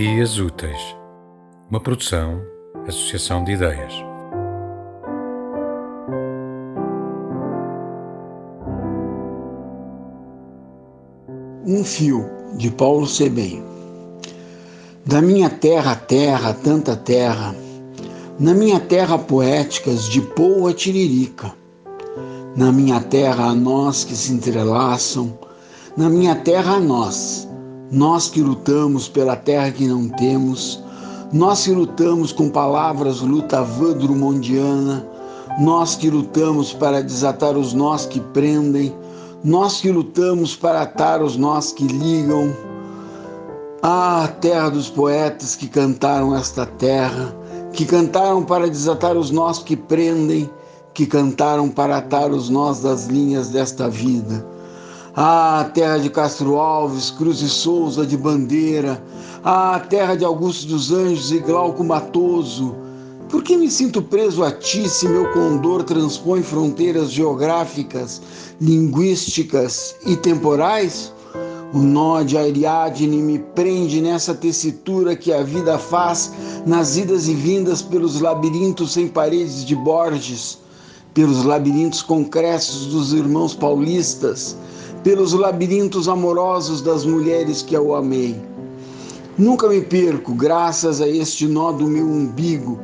Dias Úteis, uma produção, associação de ideias. Um fio, de Paulo Sebem. Da minha terra, terra, tanta terra, na minha terra poéticas de Poa Tiririca, na minha terra a nós que se entrelaçam, na minha terra a nós, nós que lutamos pela terra que não temos, nós que lutamos com palavras luta drumondiana, nós que lutamos para desatar os nós que prendem, nós que lutamos para atar os nós que ligam. Ah, terra dos poetas que cantaram esta terra, que cantaram para desatar os nós que prendem, que cantaram para atar os nós das linhas desta vida. Ah, terra de Castro Alves, Cruz e Souza de Bandeira. Ah, terra de Augusto dos Anjos e Glauco Matoso. Por que me sinto preso a ti se meu condor transpõe fronteiras geográficas, linguísticas e temporais? O nó de Ariadne me prende nessa tessitura que a vida faz nas idas e vindas pelos labirintos sem paredes de Borges, pelos labirintos concressos dos irmãos paulistas, pelos labirintos amorosos das mulheres que eu amei. Nunca me perco, graças a este nó do meu umbigo,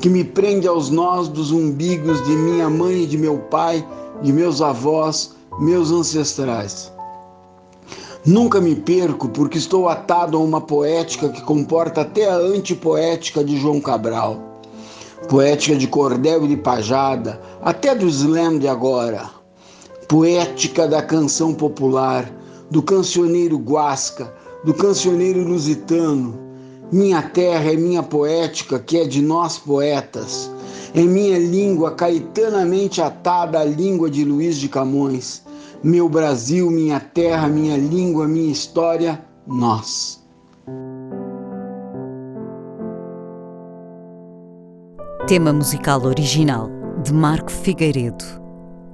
que me prende aos nós dos umbigos de minha mãe e de meu pai, de meus avós, meus ancestrais. Nunca me perco porque estou atado a uma poética que comporta até a antipoética de João Cabral. Poética de cordel e de pajada, até do slam de agora poética da canção popular, do cancioneiro guasca, do cancioneiro lusitano. Minha terra é minha poética, que é de nós poetas. É minha língua caetanamente atada à língua de Luiz de Camões. Meu Brasil, minha terra, minha língua, minha história, nós. Tema musical original de Marco Figueiredo